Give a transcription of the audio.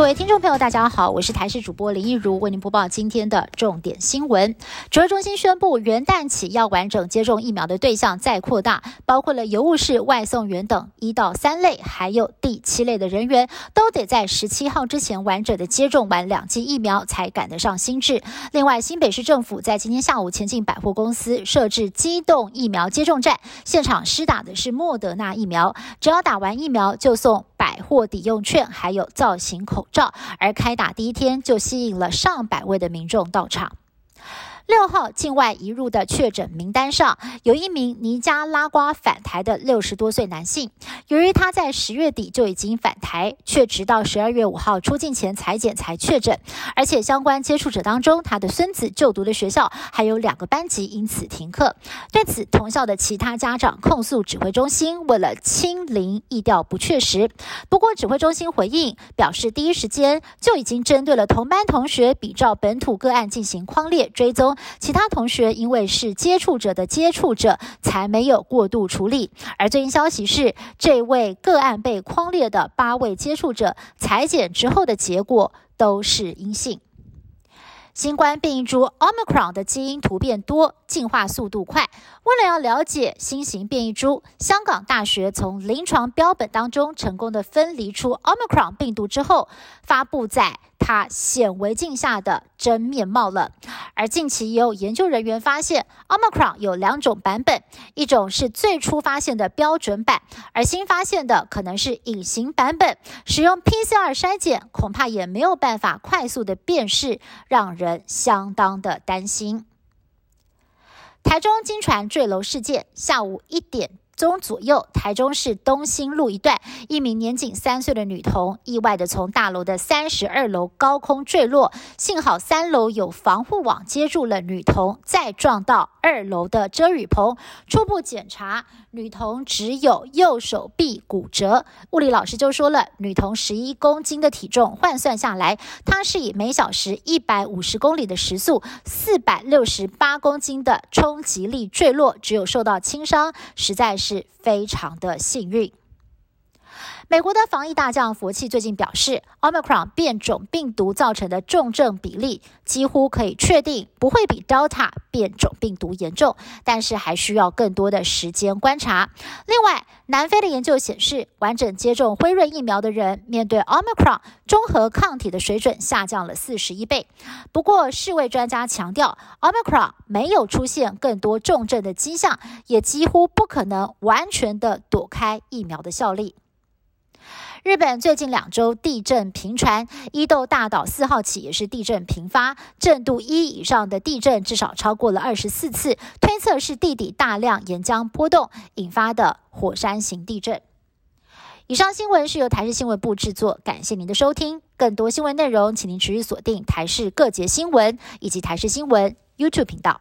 各位听众朋友，大家好，我是台视主播林一如，为您播报今天的重点新闻。指挥中心宣布，元旦起要完整接种疫苗的对象再扩大，包括了邮务室、外送员等一到三类，还有第七类的人员，都得在十七号之前完整的接种完两剂疫苗，才赶得上新制。另外，新北市政府在今天下午前进百货公司设置机动疫苗接种站，现场施打的是莫德纳疫苗，只要打完疫苗就送。百货抵用券，还有造型口罩，而开打第一天就吸引了上百位的民众到场。六号境外移入的确诊名单上，有一名尼加拉瓜返台的六十多岁男性。由于他在十月底就已经返台，却直到十二月五号出境前裁剪才确诊，而且相关接触者当中，他的孙子就读的学校还有两个班级因此停课。对此，同校的其他家长控诉指挥中心为了清零，意调不确实。不过，指挥中心回应表示，第一时间就已经针对了同班同学，比照本土个案进行框列追踪。其他同学因为是接触者的接触者，才没有过度处理。而最新消息是，这位个案被框列的八位接触者，裁剪之后的结果都是阴性。新冠变异株 Omicron 的基因突变多，进化速度快。为了要了解新型变异株，香港大学从临床标本当中成功的分离出 Omicron 病毒之后，发布在。它显微镜下的真面貌了。而近期也有研究人员发现，Omicron 有两种版本，一种是最初发现的标准版，而新发现的可能是隐形版本。使用 PCR 筛检，恐怕也没有办法快速的辨识，让人相当的担心。台中金船坠楼事件，下午一点。中左右，台中市东兴路一段，一名年仅三岁的女童意外的从大楼的三十二楼高空坠落，幸好三楼有防护网接住了女童，再撞到二楼的遮雨棚。初步检查，女童只有右手臂骨折。物理老师就说了，女童十一公斤的体重换算下来，她是以每小时一百五十公里的时速，四百六十八公斤的冲击力坠落，只有受到轻伤，实在是。是非常的幸运。美国的防疫大将佛气最近表示，Omicron 变种病毒造成的重症比例几乎可以确定不会比 Delta 变种病毒严重，但是还需要更多的时间观察。另外，南非的研究显示，完整接种辉瑞疫苗的人面对 Omicron 综合抗体的水准下降了四十一倍。不过，世卫专家强调，Omicron 没有出现更多重症的迹象，也几乎不可能完全的躲开疫苗的效力。日本最近两周地震频传，伊豆大岛四号起也是地震频发，震度一以上的地震至少超过了二十四次，推测是地底大量岩浆波动引发的火山型地震。以上新闻是由台视新闻部制作，感谢您的收听。更多新闻内容，请您持续锁定台视各节新闻以及台视新闻 YouTube 频道。